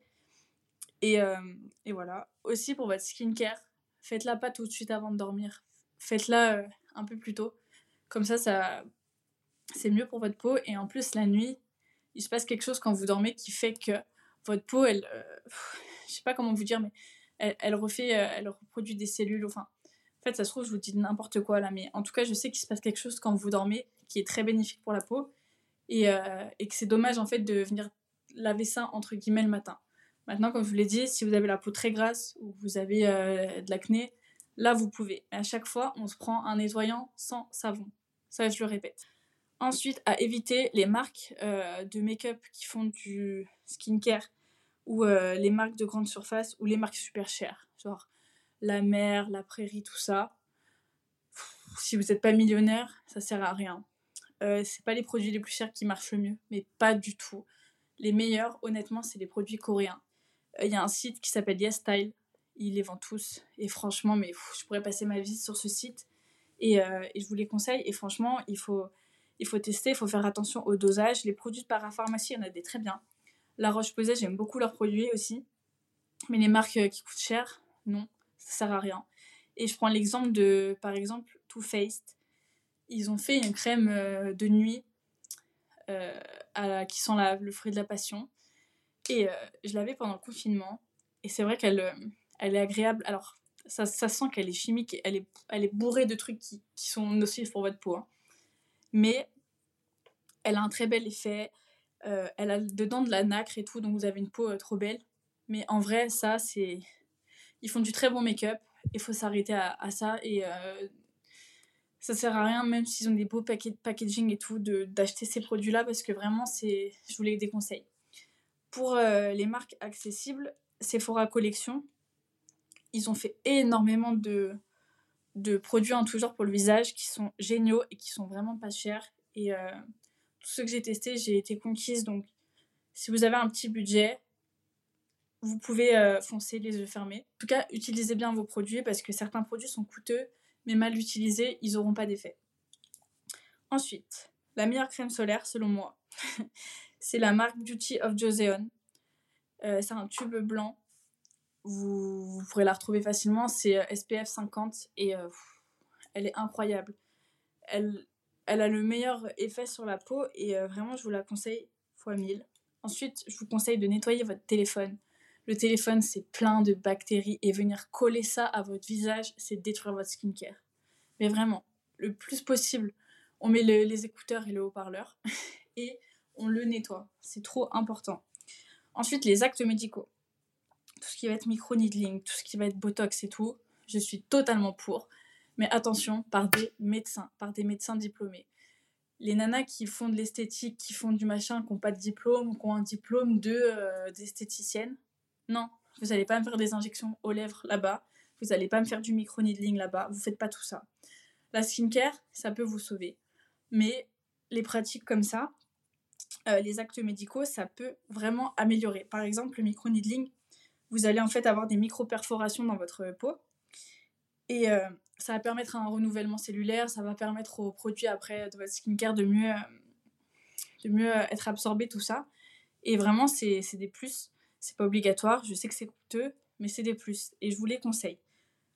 Et, euh, et voilà. Aussi pour votre skincare, faites-la pas tout de suite avant de dormir. Faites-la euh, un peu plus tôt. Comme ça, ça c'est mieux pour votre peau. Et en plus, la nuit, il se passe quelque chose quand vous dormez qui fait que votre peau, elle, euh, je sais pas comment vous dire, mais elle, refait, euh, elle reproduit des cellules. Enfin, en fait, ça se trouve, je vous dis n'importe quoi là, mais en tout cas, je sais qu'il se passe quelque chose quand vous dormez qui est très bénéfique pour la peau et, euh, que c'est dommage en fait de venir laver ça entre guillemets le matin. Maintenant, comme je vous l'ai dit, si vous avez la peau très grasse ou vous avez euh, de l'acné, là vous pouvez. Mais à chaque fois, on se prend un nettoyant sans savon. Ça, je le répète. Ensuite, à éviter les marques euh, de make-up qui font du skincare ou euh, les marques de grande surface ou les marques super chères, genre la mer, la prairie, tout ça. Si vous n'êtes pas millionnaire, ça sert à rien. Euh, c'est pas les produits les plus chers qui marchent le mieux, mais pas du tout. Les meilleurs, honnêtement, c'est les produits coréens. Il y a un site qui s'appelle YesStyle, ils les vendent tous. Et franchement, mais je pourrais passer ma vie sur ce site. Et, et, je vous les conseille. Et franchement, il faut, il faut tester, il faut faire attention au dosage. Les produits de parapharmacie, il y en a des très bien. La Roche-Posay, j'aime beaucoup leurs produits aussi. Mais les marques euh, qui coûtent cher, non, ça sert à rien. Et je prends l'exemple de, par exemple, Too Faced. Ils ont fait une crème euh, de nuit euh, qui sent le fruit de la passion. Et je l'avais pendant le confinement. Et c'est vrai qu'elle elle est agréable. Alors, ça, ça sent qu'elle est chimique. elle est, elle est bourrée de trucs qui, qui sont nocifs pour votre peau. Hein mais elle a un très bel effet. Euh, elle a dedans de la nacre et tout, donc vous avez une peau euh, trop belle. Mais en vrai, ça, c'est. Ils font du très bon make-up. Il faut s'arrêter à, ça. Et euh, ça sert à rien, même s'ils ont des beaux packaging et tout, d'acheter ces produits-là parce que vraiment, c'est. Je vous les déconseille. Pour les marques accessibles, Sephora Collection, ils ont fait énormément de, de produits en tout genre pour le visage qui sont géniaux et qui sont vraiment pas chers. Et euh, tous ceux que j'ai testés, j'ai été conquise. Donc, si vous avez un petit budget, vous pouvez euh, foncer les yeux fermés. En tout cas, utilisez bien vos produits parce que certains produits sont coûteux, mais mal utilisés, ils n'auront pas d'effet. Ensuite, la meilleure crème solaire, selon moi, c'est la marque Beauty of Joseon. Euh, c'est un tube blanc vous, pourrez la retrouver facilement. C'est euh, SPF 50 et euh, elle est incroyable. Elle, elle a le meilleur effet sur la peau et euh, vraiment, je vous la conseille fois 1000. Ensuite, je vous conseille de nettoyer votre téléphone. Le téléphone, c'est plein de bactéries et venir coller ça à votre visage, c'est détruire votre skincare. Mais vraiment, le plus possible, on met les écouteurs et le haut-parleur et on le nettoie. C'est trop important. Ensuite, les actes médicaux tout ce qui va être micro-needling, tout ce qui va être botox et tout, je suis totalement pour. Mais attention, par des médecins, par des médecins diplômés. Les nanas qui font de l'esthétique, qui font du machin, qui n'ont pas de diplôme, qui ont un diplôme de euh, d'esthéticienne, non, vous n'allez pas me faire des injections aux lèvres là-bas, vous n'allez pas me faire du micro-needling là-bas, vous faites pas tout ça. La skincare, ça peut vous sauver. Mais les pratiques comme ça, euh, les actes médicaux, ça peut vraiment améliorer. Par exemple, le micro-needling, vous allez en fait avoir des micro-perforations dans votre peau. Et euh, ça va permettre un renouvellement cellulaire, ça va permettre aux produits après de votre skincare de mieux, de mieux être absorbés, tout ça. Et vraiment, c'est des plus. C'est pas obligatoire, je sais que c'est coûteux, mais c'est des plus. Et je vous les conseille.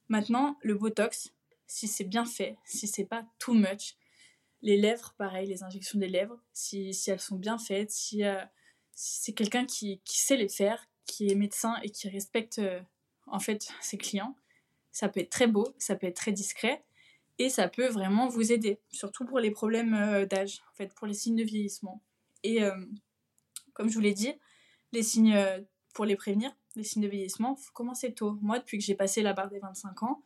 Maintenant, le Botox, si c'est bien fait, si c'est pas too much, les lèvres, pareil, les injections des lèvres, si, si elles sont bien faites, si, euh, si c'est quelqu'un qui, qui, sait les faire, qui est médecin et qui respecte euh, en fait ses clients, ça peut être très beau, ça peut être très discret et ça peut vraiment vous aider, surtout pour les problèmes euh, d'âge, en fait, pour les signes de vieillissement. Et euh, comme je vous l'ai dit, les signes pour les prévenir, les signes de vieillissement, faut commencer tôt. Moi, depuis que j'ai passé la barre des 25 ans,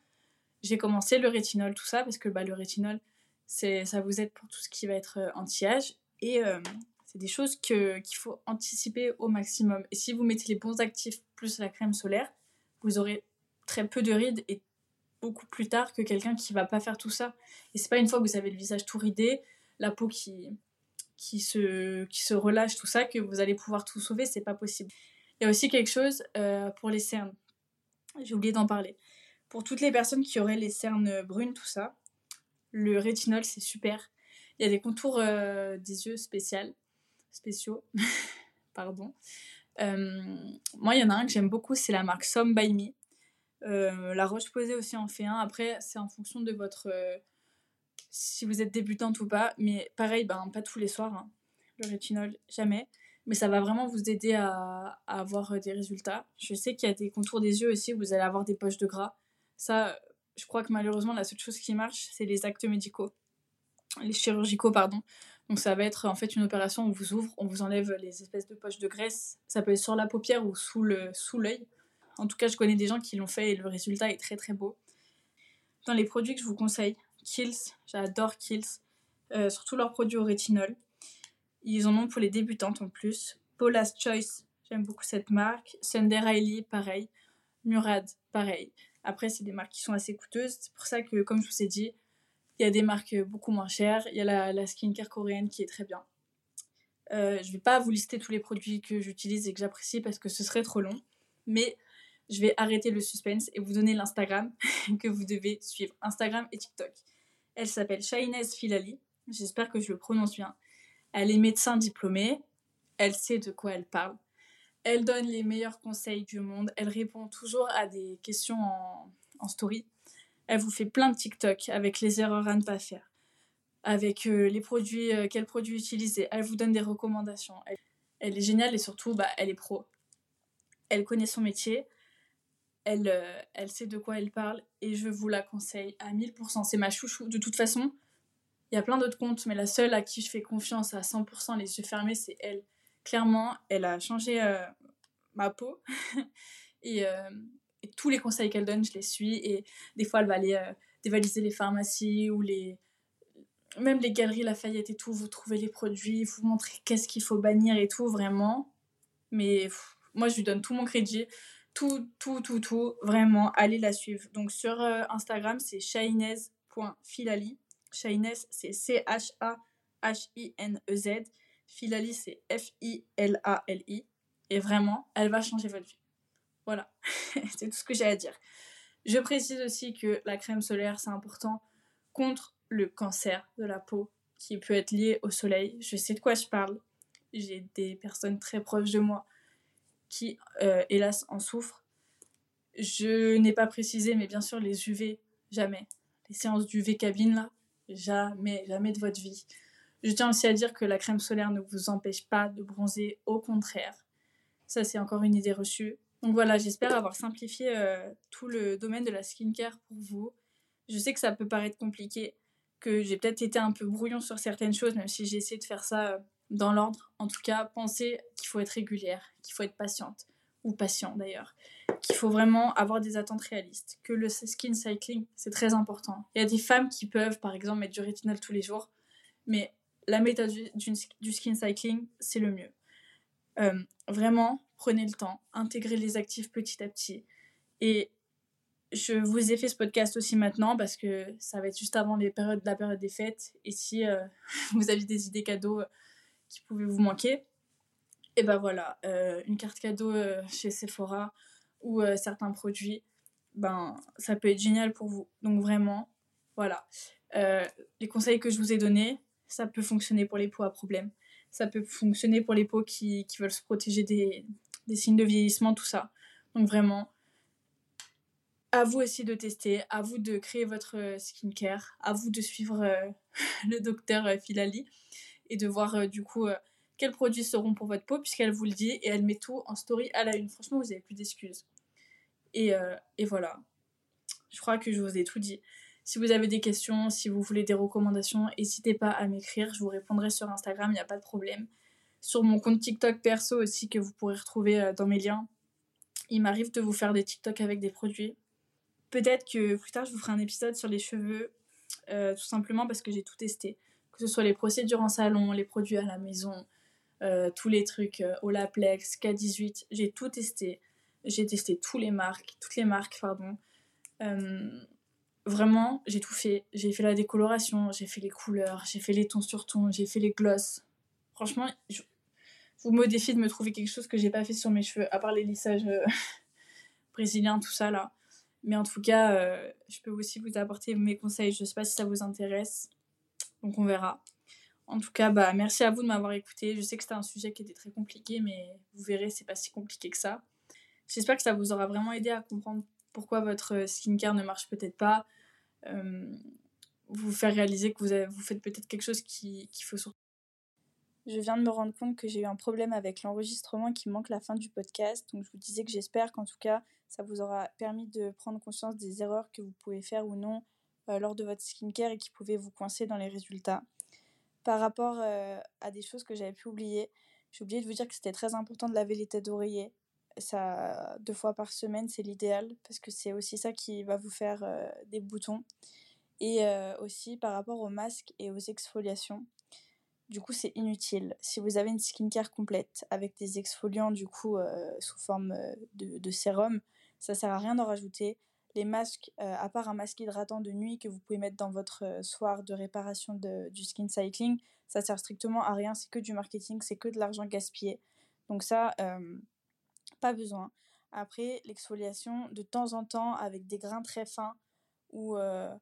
j'ai commencé le rétinol, tout ça, parce que bah, le rétinol, ça vous aide pour tout ce qui va être anti-âge. Et des choses qu'il faut anticiper au maximum. Et si vous mettez les bons actifs plus la crème solaire, vous aurez très peu de rides et beaucoup plus tard que quelqu'un qui va pas faire tout ça. Et c'est pas une fois que vous avez le visage tout ridé, la peau qui, qui, se, qui se relâche, tout ça, que vous allez pouvoir tout sauver, c'est pas possible. Il y a aussi quelque chose euh, pour les cernes. J'ai oublié d'en parler. Pour toutes les personnes qui auraient les cernes brunes, tout ça, le rétinol, c'est super. Il y a des contours euh, des yeux spéciaux spéciaux. Pardon. Euh, moi, il y en a un que j'aime beaucoup, c'est la marque Some by Me. Euh, la Roche-Posay aussi en fait un. Après, c'est en fonction de votre. Euh, si vous êtes débutante ou pas. Mais pareil, ben, pas tous les soirs. Hein. Le rétinol, jamais. Mais ça va vraiment vous aider à, à avoir des résultats. Je sais qu'il y a des contours des yeux aussi, vous allez avoir des poches de gras. Ça, je crois que malheureusement, la seule chose qui marche, c'est les actes médicaux. Les chirurgicaux, pardon. Donc ça va être en fait une opération, on vous ouvre, on vous enlève les espèces de poches de graisse. Ça peut être sur la paupière ou sous le sous l'œil. En tout cas, je connais des gens qui l'ont fait et le résultat est très très beau. Dans les produits que je vous conseille, Kills, j'adore Kills, euh, surtout leurs produits au rétinol. Ils en ont pour les débutantes en plus. Paula's Choice, j'aime beaucoup cette marque. Sunday Riley, pareil. Murad, pareil. Après, c'est des marques qui sont assez coûteuses. C'est pour ça que, comme je vous ai dit, il y a des marques beaucoup moins chères. Il y a la, skincare coréenne qui est très bien. Euh, je ne vais pas vous lister tous les produits que j'utilise et que j'apprécie parce que ce serait trop long. Mais je vais arrêter le suspense et vous donner l'Instagram que vous devez suivre. Instagram et TikTok. Elle s'appelle Shainez Filali. J'espère que je le prononce bien. Elle est médecin diplômée. Elle sait de quoi elle parle. Elle donne les meilleurs conseils du monde. Elle répond toujours à des questions en, story. Elle vous fait plein de TikTok avec les erreurs à ne pas faire, avec euh, les produits, euh, quels produits utiliser. Elle vous donne des recommandations. Elle, est géniale et surtout, bah, elle est pro. Elle connaît son métier. Elle, euh, elle sait de quoi elle parle et je vous la conseille à 1000%. C'est ma chouchou. De toute façon, il y a plein d'autres comptes, mais la seule à qui je fais confiance à 100% les yeux fermés, c'est elle clairement, elle a changé ma peau. Euh, et, tous les conseils qu'elle donne, je les suis. Et des fois, elle va aller euh, dévaliser les pharmacies ou les. Même les galeries Lafayette et tout, vous trouvez les produits, vous montrez qu'est-ce qu'il faut bannir et tout, vraiment. Mais moi, je lui donne tout mon crédit. Tout, tout, tout, tout. Vraiment, allez la suivre. Donc sur Instagram, c'est shainez.filali. Shainez, c'est C-H-A-H-I-N-E-Z. Filali, c'est F-I-L-A-L-I. Et vraiment, elle va changer votre vie. Voilà, c'est tout ce que j'ai à dire. Je précise aussi que la crème solaire, c'est important contre le cancer de la peau qui peut être lié au soleil. Je sais de quoi je parle. J'ai des personnes très proches de moi qui, euh, hélas, en souffrent. Je n'ai pas précisé, mais bien sûr, les UV, jamais. Les séances d'UV cabine, là, jamais, jamais de votre vie. Je tiens aussi à dire que la crème solaire ne vous empêche pas de bronzer, au contraire. Ça, c'est encore une idée reçue. Donc voilà, j'espère avoir simplifié euh, tout le domaine de la skincare pour vous. Je sais que ça peut paraître compliqué, que j'ai peut-être été un peu brouillon sur certaines choses, même si j'ai essayé de faire ça euh, dans l'ordre. En tout cas, pensez qu'il faut être régulière, qu'il faut être patiente, ou patient d'ailleurs, qu'il faut vraiment avoir des attentes réalistes, que le skin cycling, c'est très important. Il y a des femmes qui peuvent, par exemple, mettre du rétinol tous les jours, mais la méthode du, skin cycling, c'est le mieux. Euh, vraiment, prenez le temps, intégrez les actifs petit à petit. Et je vous ai fait ce podcast aussi maintenant parce que ça va être juste avant les périodes, la période des fêtes. Et si euh, vous avez des idées cadeaux euh, qui pouvaient vous manquer, et ben voilà, une carte cadeau chez Sephora ou certains produits, ben ça peut être génial pour vous. Donc vraiment, voilà. les conseils que je vous ai donnés, ça peut fonctionner pour les peaux à problème. Ça peut fonctionner pour les peaux qui, qui veulent se protéger des, des, signes de vieillissement, tout ça. Donc vraiment, à vous aussi de tester, à vous de créer votre skincare, à vous de suivre euh, le docteur euh, Filali et de voir euh, du coup quels produits seront pour votre peau puisqu'elle vous le dit et elle met tout en story à la une. Franchement, vous n'avez plus d'excuses. Et, et voilà. Je crois que je vous ai tout dit. Si vous avez des questions, si vous voulez des recommandations, n'hésitez pas à m'écrire, je vous répondrai sur Instagram, il n'y a pas de problème. Sur mon compte TikTok perso aussi que vous pourrez retrouver euh, dans mes liens. Il m'arrive de vous faire des TikTok avec des produits. Peut-être que plus tard je vous ferai un épisode sur les cheveux, euh, tout simplement parce que j'ai tout testé. Que ce soit les procédures en salon, les produits à la maison, euh, tous les trucs, Olaplex, K18, j'ai tout testé. J'ai testé tous les marques, toutes les marques, pardon. Vraiment, j'ai tout fait. J'ai fait la décoloration, j'ai fait les couleurs, j'ai fait les tons sur tons, j'ai fait les glosses. Franchement, vous me défie de me trouver quelque chose que j'ai pas fait sur mes cheveux, à part les lissages euh, brésiliens, tout ça là. Mais en tout cas, euh, je peux aussi vous apporter mes conseils. Je sais pas si ça vous intéresse. Donc on verra. En tout cas, bah, merci à vous de m'avoir écouté. Je sais que c'était un sujet qui était très compliqué, mais vous verrez, c'est pas si compliqué que ça. J'espère que ça vous aura vraiment aidé à comprendre pourquoi votre skincare ne marche peut-être pas, euh, vous faire réaliser que vous, vous faites peut-être quelque chose qui, qu'il faut surtout. Je viens de me rendre compte que j'ai eu un problème avec l'enregistrement qui manque la fin du podcast. Donc je vous disais que j'espère qu'en tout cas ça vous aura permis de prendre conscience des erreurs que vous pouvez faire ou non euh, lors de votre skincare et qui pouvaient vous coincer dans les résultats. par rapport euh, à des choses que j'avais pu oublier, j'ai oublié de vous dire que c'était très important de laver les têtes d'oreiller. Ça, deux fois par semaine, c'est l'idéal parce que c'est aussi ça qui va vous faire euh, des boutons. Et aussi par rapport aux masques et aux exfoliations. Du coup, c'est inutile. Si vous avez une skincare complète avec des exfoliants, du coup, sous forme de, de, sérum, ça sert à rien d'en rajouter. Les masques, à part un masque hydratant de nuit que vous pouvez mettre dans votre soir de réparation du skin cycling, ça sert strictement à rien. C'est que du marketing, c'est que de l'argent gaspillé. Donc ça, pas besoin. Après, l'exfoliation, de temps en temps, avec des grains très fins ou, euh,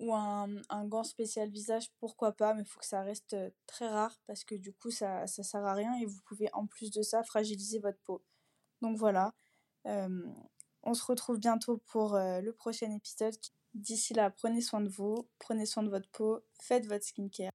ou un, gant spécial visage, pourquoi pas, mais il faut que ça reste très rare parce que du coup, ça, ça sert à rien et vous pouvez en plus de ça fragiliser votre peau. Donc voilà. Euh, on se retrouve bientôt pour euh, le prochain épisode. D'ici là, prenez soin de vous, prenez soin de votre peau, faites votre skincare.